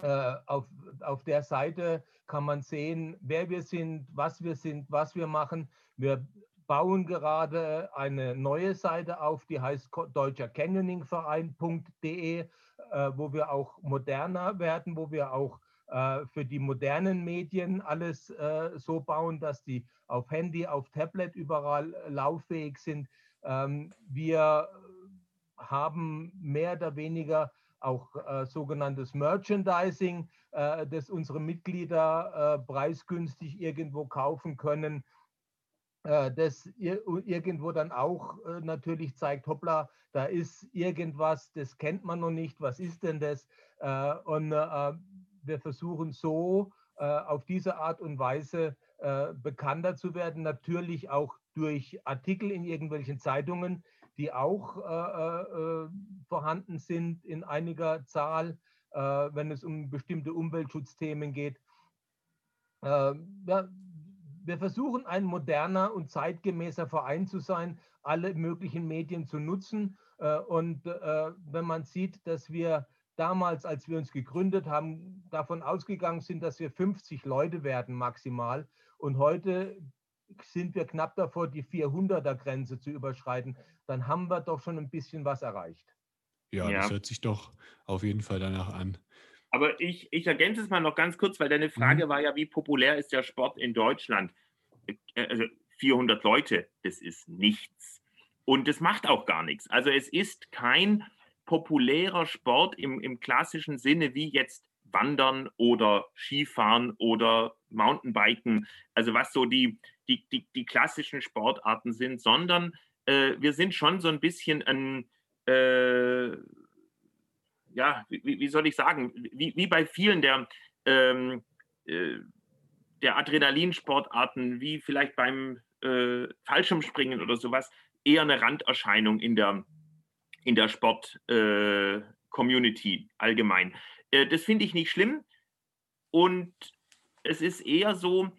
Äh, auf, auf der Seite kann man sehen, wer wir sind, was wir sind, was wir machen. Wir bauen gerade eine neue Seite auf, die heißt Deutscher Canyoningverein.de äh, wo wir auch moderner werden, wo wir auch äh, für die modernen Medien alles äh, so bauen, dass die auf Handy, auf Tablet überall lauffähig sind. Ähm, wir haben mehr oder weniger auch äh, sogenanntes Merchandising, äh, das unsere Mitglieder äh, preisgünstig irgendwo kaufen können. Äh, das irgendwo dann auch äh, natürlich zeigt, hoppla, da ist irgendwas, das kennt man noch nicht, was ist denn das? Äh, und wir versuchen so auf diese Art und Weise bekannter zu werden, natürlich auch durch Artikel in irgendwelchen Zeitungen, die auch vorhanden sind in einiger Zahl, wenn es um bestimmte Umweltschutzthemen geht. Ja, wir versuchen ein moderner und zeitgemäßer Verein zu sein, alle möglichen Medien zu nutzen. Äh, und äh, wenn man sieht, dass wir damals, als wir uns gegründet haben, davon ausgegangen sind, dass wir 50 Leute werden maximal. Und heute sind wir knapp davor, die 400er-Grenze zu überschreiten. Dann haben wir doch schon ein bisschen was erreicht. Ja, ja, das hört sich doch auf jeden Fall danach an. Aber ich, ich ergänze es mal noch ganz kurz, weil deine Frage mhm. war ja, wie populär ist der Sport in Deutschland? Äh, also 400 Leute, das ist nichts. Und das macht auch gar nichts. Also es ist kein populärer Sport im, im klassischen Sinne wie jetzt Wandern oder Skifahren oder Mountainbiken, also was so die, die, die, die klassischen Sportarten sind, sondern äh, wir sind schon so ein bisschen ein, äh, ja, wie, wie, soll ich sagen, wie, wie bei vielen der, ähm, äh, der Adrenalinsportarten, wie vielleicht beim äh, Fallschirmspringen oder sowas, eher eine Randerscheinung in der, in der Sport-Community äh, allgemein. Äh, das finde ich nicht schlimm und es ist eher so,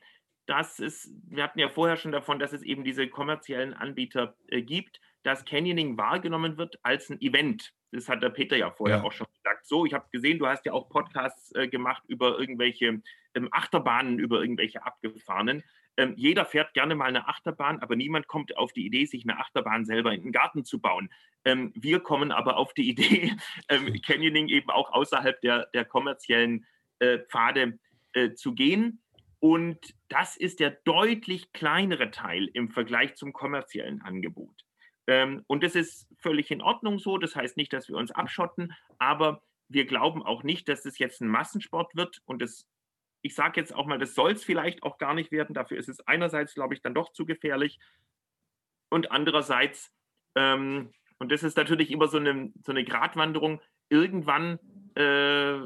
dass es, wir hatten ja vorher schon davon, dass es eben diese kommerziellen Anbieter äh, gibt, dass Canyoning wahrgenommen wird als ein Event. Das hat der Peter ja vorher ja. auch schon gesagt. So, ich habe gesehen, du hast ja auch Podcasts äh, gemacht über irgendwelche ähm, Achterbahnen, über irgendwelche abgefahrenen. Ähm, jeder fährt gerne mal eine Achterbahn, aber niemand kommt auf die Idee, sich eine Achterbahn selber in den Garten zu bauen. Ähm, wir kommen aber auf die [laughs] Idee, ähm, Canyoning eben auch außerhalb der, der kommerziellen äh, Pfade äh, zu gehen. Und das ist der deutlich kleinere Teil im Vergleich zum kommerziellen Angebot. Ähm, und das ist völlig in Ordnung so. Das heißt nicht, dass wir uns abschotten, aber wir glauben auch nicht, dass das jetzt ein Massensport wird. Und das, ich sage jetzt auch mal, das soll es vielleicht auch gar nicht werden. Dafür ist es einerseits, glaube ich, dann doch zu gefährlich. Und andererseits, ähm, und das ist natürlich immer so eine, so eine Gratwanderung, irgendwann äh,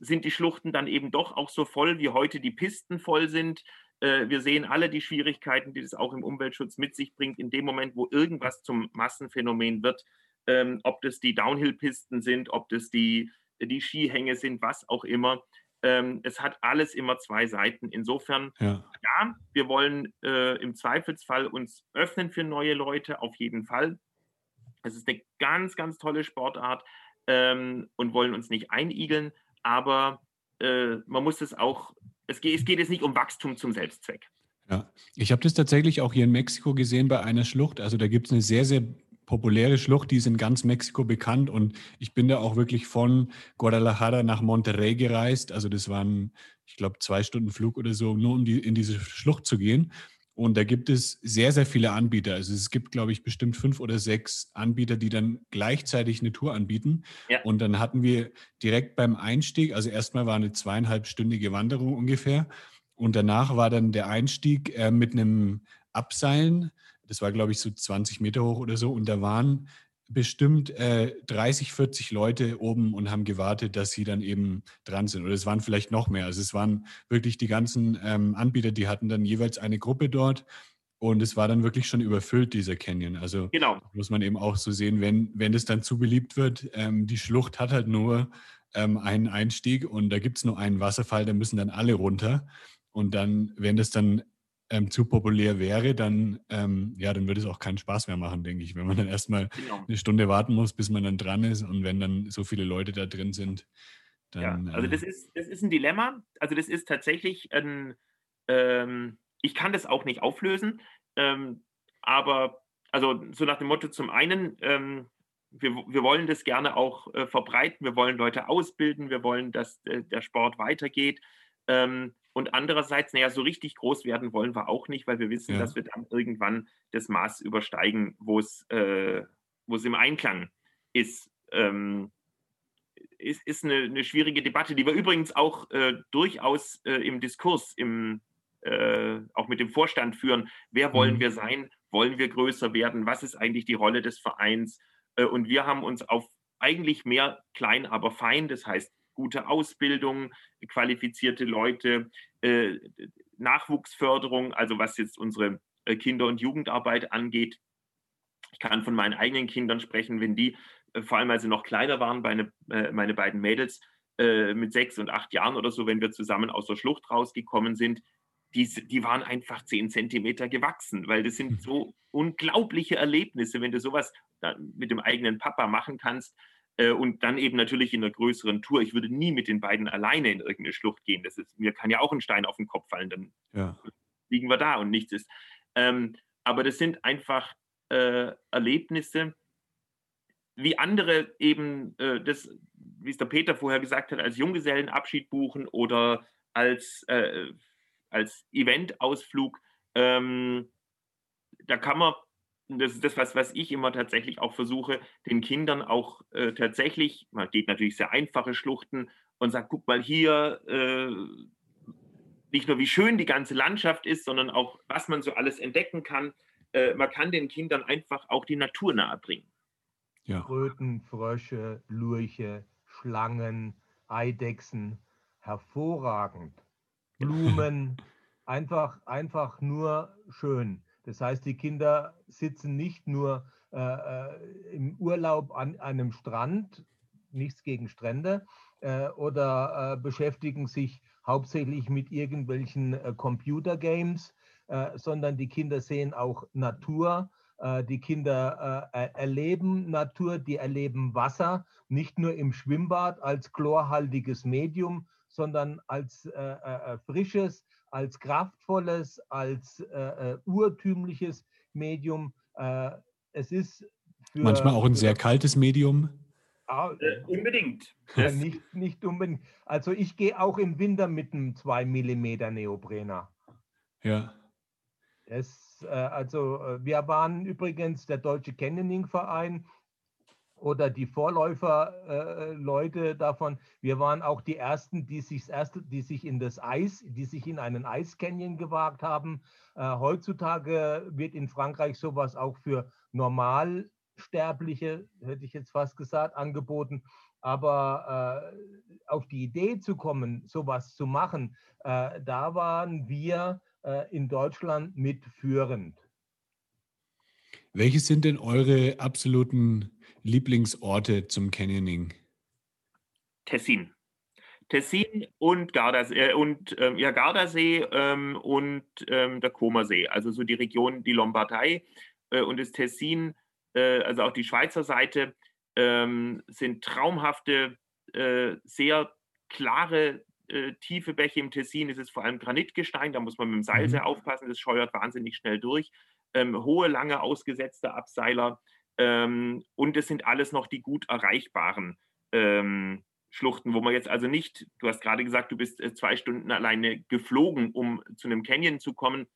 sind die Schluchten dann eben doch auch so voll, wie heute die Pisten voll sind. Äh, wir sehen alle die Schwierigkeiten, die das auch im Umweltschutz mit sich bringt, in dem Moment, wo irgendwas zum Massenphänomen wird, ähm, ob das die Downhill-Pisten sind, ob das die, die Skihänge sind, was auch immer. Ähm, es hat alles immer zwei Seiten. Insofern, ja, ja wir wollen äh, im Zweifelsfall uns öffnen für neue Leute, auf jeden Fall. Es ist eine ganz, ganz tolle Sportart ähm, und wollen uns nicht einigeln, aber äh, man muss es auch, es geht, es geht jetzt nicht um Wachstum zum Selbstzweck. Ja, ich habe das tatsächlich auch hier in Mexiko gesehen bei einer Schlucht. Also da gibt es eine sehr, sehr populäre Schlucht, die ist in ganz Mexiko bekannt und ich bin da auch wirklich von Guadalajara nach Monterrey gereist. Also das waren, ich glaube, zwei Stunden Flug oder so, nur um die, in diese Schlucht zu gehen. Und da gibt es sehr, sehr viele Anbieter. Also es gibt, glaube ich, bestimmt fünf oder sechs Anbieter, die dann gleichzeitig eine Tour anbieten. Ja. Und dann hatten wir direkt beim Einstieg, also erstmal war eine zweieinhalbstündige Wanderung ungefähr. Und danach war dann der Einstieg äh, mit einem Abseilen. Das war, glaube ich, so 20 Meter hoch oder so. Und da waren bestimmt äh, 30, 40 Leute oben und haben gewartet, dass sie dann eben dran sind. Oder es waren vielleicht noch mehr. Also es waren wirklich die ganzen ähm, Anbieter, die hatten dann jeweils eine Gruppe dort. Und es war dann wirklich schon überfüllt, dieser Canyon. Also genau. muss man eben auch so sehen, wenn, wenn es dann zu beliebt wird, ähm, die Schlucht hat halt nur ähm, einen Einstieg und da gibt es nur einen Wasserfall, da müssen dann alle runter. Und dann, wenn das dann ähm, zu populär wäre, dann, ähm, ja, dann würde es auch keinen Spaß mehr machen, denke ich. Wenn man dann erstmal genau. eine Stunde warten muss, bis man dann dran ist und wenn dann so viele Leute da drin sind. Dann, ja, also das äh, ist, das ist ein Dilemma. Also das ist tatsächlich ein, ähm, ich kann das auch nicht auflösen, ähm, aber also so nach dem Motto, zum einen, ähm, wir, wir wollen das gerne auch äh, verbreiten, wir wollen Leute ausbilden, wir wollen, dass äh, der Sport weitergeht. Ähm, und andererseits, naja, so richtig groß werden wollen wir auch nicht, weil wir wissen, ja. dass wir dann irgendwann das Maß übersteigen, wo es, äh, im Einklang ist. Ähm, ist, ist eine, eine, schwierige Debatte, die wir übrigens auch äh, durchaus äh, im Diskurs, im, äh, auch mit dem Vorstand führen. Wer wollen mhm. wir sein? Wollen wir größer werden? Was ist eigentlich die Rolle des Vereins? Äh, und wir haben uns auf eigentlich mehr klein, aber fein, das heißt gute Ausbildung, qualifizierte Leute, äh, Nachwuchsförderung, also was jetzt unsere äh, Kinder- und Jugendarbeit angeht. Ich kann von meinen eigenen Kindern sprechen, wenn die, äh, vor allem als sie noch kleiner waren, meine, äh, meine beiden Mädels mit sechs und acht Jahren oder so, wenn wir zusammen aus der Schlucht rausgekommen sind, die, die waren einfach zehn Zentimeter gewachsen, weil das sind hm. so unglaubliche Erlebnisse, wenn du sowas mit dem eigenen Papa machen kannst. Äh, und dann eben natürlich in einer größeren Tour. Ich würde nie mit den beiden alleine in irgendeine Schlucht gehen. Das ist, mir kann ja auch ein Stein auf den Kopf fallen, dann ja. liegen wir da und nichts ist. Ähm, aber das sind einfach äh, Erlebnisse, wie andere eben äh, das, wie es der Peter vorher gesagt hat, als Junggesellenabschied buchen oder als, äh, als Eventausflug. Ähm, da kann man das ist das, was, was ich immer tatsächlich auch versuche, den Kindern auch äh, tatsächlich, man geht natürlich sehr einfache Schluchten und sagt, guck mal hier, äh, nicht nur wie schön die ganze Landschaft ist, sondern auch, was man so alles entdecken kann. Äh, man kann den Kindern einfach auch die Natur nahebringen. Ja. Kröten, Frösche, Lurche, Schlangen, Eidechsen, hervorragend. Blumen, [laughs] einfach, einfach nur schön. Das heißt, die Kinder sitzen nicht nur äh, äh, im Urlaub an einem Strand, nichts gegen Strände, äh, oder äh, beschäftigen sich hauptsächlich mit irgendwelchen äh, Computergames, äh, sondern die Kinder sehen auch Natur. Die Kinder erleben Natur, die erleben Wasser, nicht nur im Schwimmbad als chlorhaltiges Medium, sondern als frisches, als kraftvolles, als äh, äh, urtümliches Medium. Äh, es ist für, manchmal auch ein sehr kaltes Medium. Äh, unbedingt. [laughs] nicht, nicht unbedingt. Also ich gehe auch im Winter mit einem 2 mm Neoprener. Ja. Das, äh, also äh, wir übrigens der Deutsche Canyoning Verein oder die Vorläuferleute äh, davon. Wir waren auch die ersten, die sich, erste, die sich in das Eis, die sich in einen Eiscanyon gewagt haben. Äh, heutzutage wird in Frankreich sowas auch für Normalsterbliche, hätte ich jetzt fast gesagt, angeboten. Aber äh, auf die Idee zu kommen, sowas zu machen, äh, da waren wir äh, in Deutschland mitführend. Welche sind denn eure absoluten Lieblingsorte zum Canyoning? Tessin. Tessin und Gardasee, äh, und, ähm, ja, Gardasee ähm, und ähm, der Comersee, also so die Region, die Lombardei äh, und das Tessin äh, also auch die Schweizer Seite, ähm, sind traumhafte, äh, sehr klare, äh, tiefe Bäche im Tessin. Es ist vor allem Granitgestein, da muss man mit dem Seil mhm. sehr aufpassen, das scheuert wahnsinnig schnell durch. Ähm, hohe, lange ausgesetzte Abseiler. Ähm, und es sind alles noch die gut erreichbaren ähm, Schluchten, wo man jetzt also nicht, du hast gerade gesagt, du bist äh, zwei Stunden alleine geflogen, um zu einem Canyon zu kommen.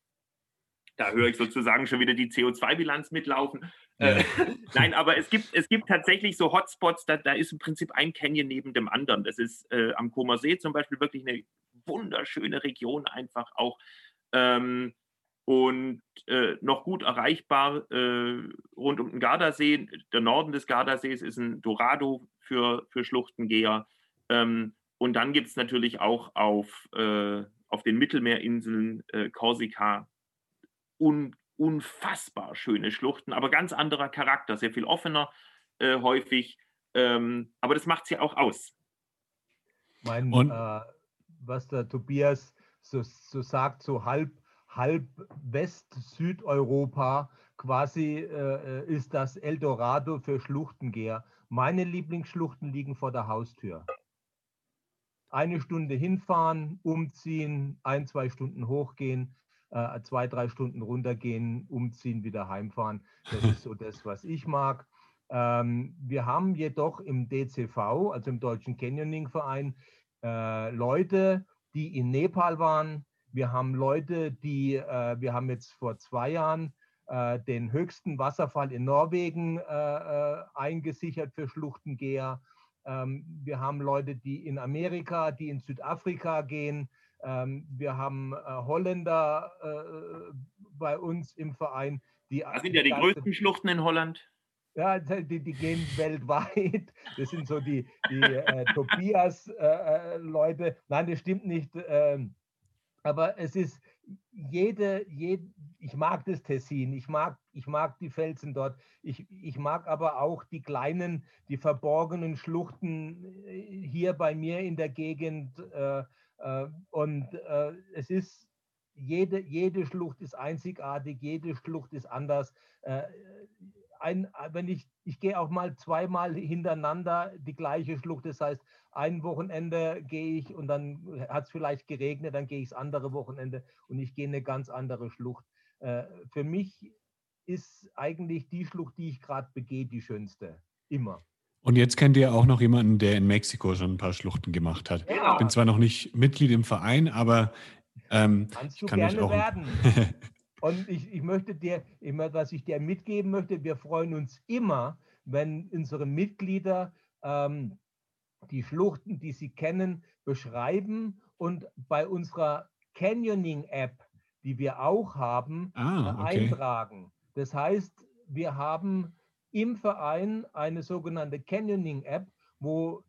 Da höre ich sozusagen schon wieder die CO2-Bilanz mitlaufen. Äh, [laughs] nein, aber es gibt, es gibt tatsächlich so Hotspots, da, da ist im Prinzip ein Canyon neben dem anderen. Das ist äh, am Comer See zum Beispiel wirklich eine wunderschöne Region, einfach auch. Ähm, und äh, noch gut erreichbar äh, rund um den Gardasee. Der Norden des Gardasees ist ein Dorado für, für Schluchtengeher. Ähm, und dann gibt es natürlich auch auf, äh, auf den Mittelmeerinseln äh, Korsika un, unfassbar schöne Schluchten, aber ganz anderer Charakter, sehr viel offener äh, häufig. Ähm, aber das macht sie auch aus. Mein, äh, was der Tobias so, so sagt, so halb, halb West-Südeuropa quasi äh, ist das Eldorado für Schluchtengeher. Meine Lieblingsschluchten liegen vor der Haustür. Eine Stunde hinfahren, umziehen, ein, zwei Stunden hochgehen, äh, zwei, drei Stunden runtergehen, umziehen, wieder heimfahren. Das ist so das, was ich mag. Ähm, wir haben jedoch im DCV, also im Deutschen Canyoning Verein, äh, Leute, die in Nepal waren. Wir haben Leute, die, äh, wir haben jetzt vor zwei Jahren äh, den höchsten Wasserfall in Norwegen äh, äh, eingesichert für Schluchtengeher. Ähm, wir haben Leute, die in Amerika, die in Südafrika gehen. Ähm, wir haben äh, Holländer äh, bei uns im Verein. Die, das sind ja die größten Schluchten in Holland. Ja, die, die, gehen weltweit. Das sind so die, die äh, Tobias-Leute. Nein, das stimmt nicht. Ähm, aber es ist jede, jede, ich mag das Tessin, ich mag, ich mag die Felsen dort, ich, ich mag aber auch die kleinen, die verborgenen Schluchten äh, hier bei mir in der Gegend. Äh, äh, und äh, es ist, jede, jede Schlucht ist einzigartig, jede Schlucht ist anders. Ein, wenn ich, ich gehe auch mal zweimal hintereinander die gleiche Schlucht. Das heißt, ein Wochenende gehe ich und dann hat es vielleicht geregnet, dann gehe ich das andere Wochenende und ich gehe eine ganz andere Schlucht. Äh, für mich ist eigentlich die Schlucht, die ich gerade begehe, die schönste. Immer. Und jetzt kennt ihr auch noch jemanden, der in Mexiko schon ein paar Schluchten gemacht hat. Ja. Ich bin zwar noch nicht Mitglied im Verein, aber ähm, Kannst du kann gerne auch werden. [laughs] Und ich, ich möchte dir, immer, was ich dir mitgeben möchte, wir freuen uns immer, wenn unsere Mitglieder ähm, die Schluchten, die sie kennen, beschreiben und bei unserer Canyoning-App, die wir auch haben, ah, okay. eintragen. Das heißt, wir haben im Verein eine sogenannte Canyoning-App, wo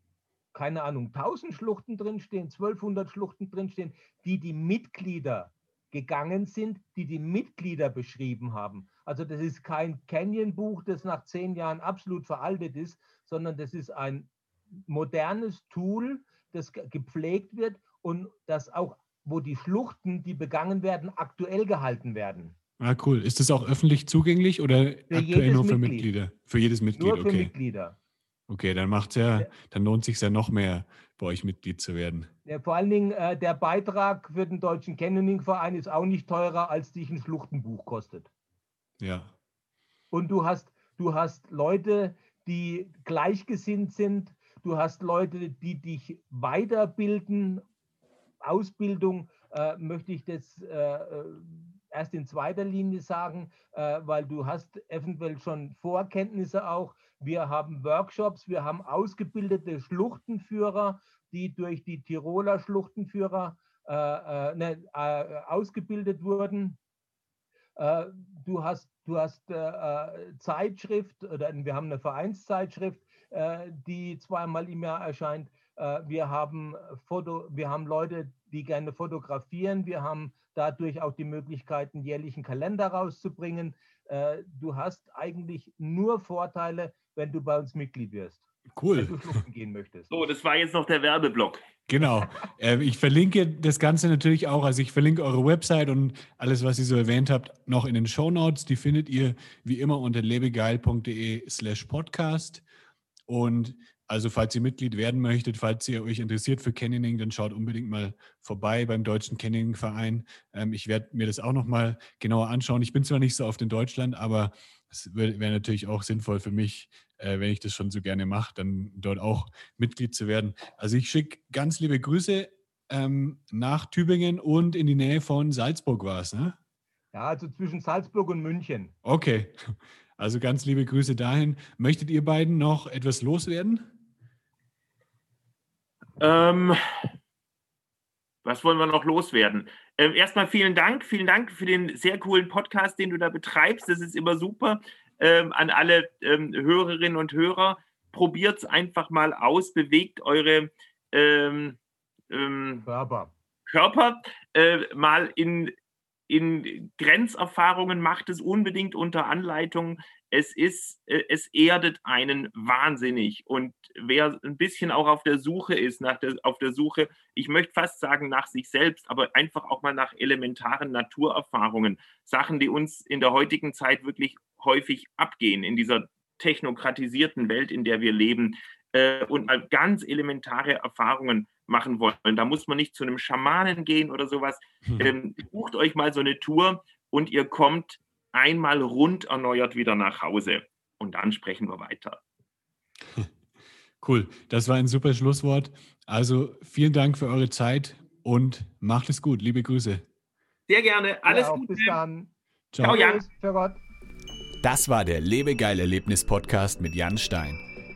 keine Ahnung, 1000 Schluchten drinstehen, 1200 Schluchten drinstehen, die die Mitglieder gegangen sind, die die Mitglieder beschrieben haben. Also das ist kein Canyon-Buch, das nach zehn Jahren absolut veraltet ist, sondern das ist ein modernes Tool, das gepflegt wird und das auch, wo die Schluchten, die begangen werden, aktuell gehalten werden. Ah, cool. Ist das auch öffentlich zugänglich oder für aktuell nur für Mitglied. Mitglieder? Für jedes Mitglied, nur für okay. Mitglieder. Okay, dann macht's ja, dann lohnt sich ja noch mehr, bei euch Mitglied zu werden. Ja, vor allen Dingen äh, der Beitrag für den Deutschen Canyoning-Verein ist auch nicht teurer, als dich ein Schluchtenbuch kostet. Ja. Und du hast, du hast Leute, die gleichgesinnt sind, du hast Leute, die dich weiterbilden. Ausbildung äh, möchte ich das äh, äh erst in zweiter Linie sagen, äh, weil du hast eventuell schon Vorkenntnisse auch. Wir haben Workshops, wir haben ausgebildete Schluchtenführer, die durch die Tiroler Schluchtenführer äh, äh, ne, äh ausgebildet wurden. Äh, du hast, du hast äh, Zeitschrift, oder wir haben eine Vereinszeitschrift, die zweimal im Jahr erscheint. wir, haben Foto, wir haben Leute, die gerne fotografieren. Wir haben dadurch auch die Möglichkeit, einen jährlichen Kalender rauszubringen. du hast eigentlich nur Vorteile, wenn du bei uns Mitglied wirst. Cool. wenn du schluchten gehen möchtest. So, das war jetzt noch der Werbeblock. Genau. [laughs] Äh, ich verlinke das Ganze natürlich auch. Also ich verlinke eure Website und alles, was ihr so erwähnt habt, noch in den Show Notes. Die findet ihr wie immer unter lebegeil.de slash podcast. Und also falls ihr Mitglied werden möchtet, falls ihr euch interessiert für Canyoning, dann schaut unbedingt mal vorbei beim Deutschen Canyoning-Verein. Ähm, ich werde mir das auch nochmal genauer anschauen. Ich bin zwar nicht so oft in Deutschland, aber es wäre natürlich auch sinnvoll für mich, äh, wenn ich das schon so gerne mache, dann dort auch Mitglied zu werden. Also ich schicke ganz liebe Grüße ähm, nach Tübingen und in die Nähe von Salzburg war es, ne? Ja, also zwischen Salzburg und München. Okay, [laughs] also ganz liebe Grüße dahin. Möchtet ihr beiden noch etwas loswerden? Ähm, was wollen wir noch loswerden? Ähm, erstmal vielen Dank, vielen Dank für den sehr coolen Podcast, den du da betreibst. Das ist immer super. Ähm, an alle ähm, Hörerinnen und Hörer, probiert es einfach mal aus, bewegt eure ähm, ähm, Körper. Körper äh, mal in, in Grenzerfahrungen, macht es unbedingt unter Anleitung. Es ist, äh, es erdet einen wahnsinnig. Und wer ein bisschen auch auf der Suche ist, nach der, auf der Suche, ich möchte fast sagen nach sich selbst, aber einfach auch mal nach elementaren Naturerfahrungen, Sachen, die uns in der heutigen Zeit wirklich häufig abgehen, in dieser technokratisierten Welt, in der wir leben, äh, und mal ganz elementare Erfahrungen machen wollen. Da muss man nicht zu einem Schamanen gehen oder sowas. Hm. Ähm, bucht euch mal so eine Tour und ihr kommt einmal rund erneuert wieder nach Hause. Und dann sprechen wir weiter. [laughs] Cool, das war ein super Schlusswort. Also vielen Dank für eure Zeit und macht es gut. Liebe Grüße. Sehr gerne. Alles ja, Gute. Bis dann. Ciao, Jan. Für Gott. Das war der Lebegeil Erlebnis Podcast mit Jan Stein.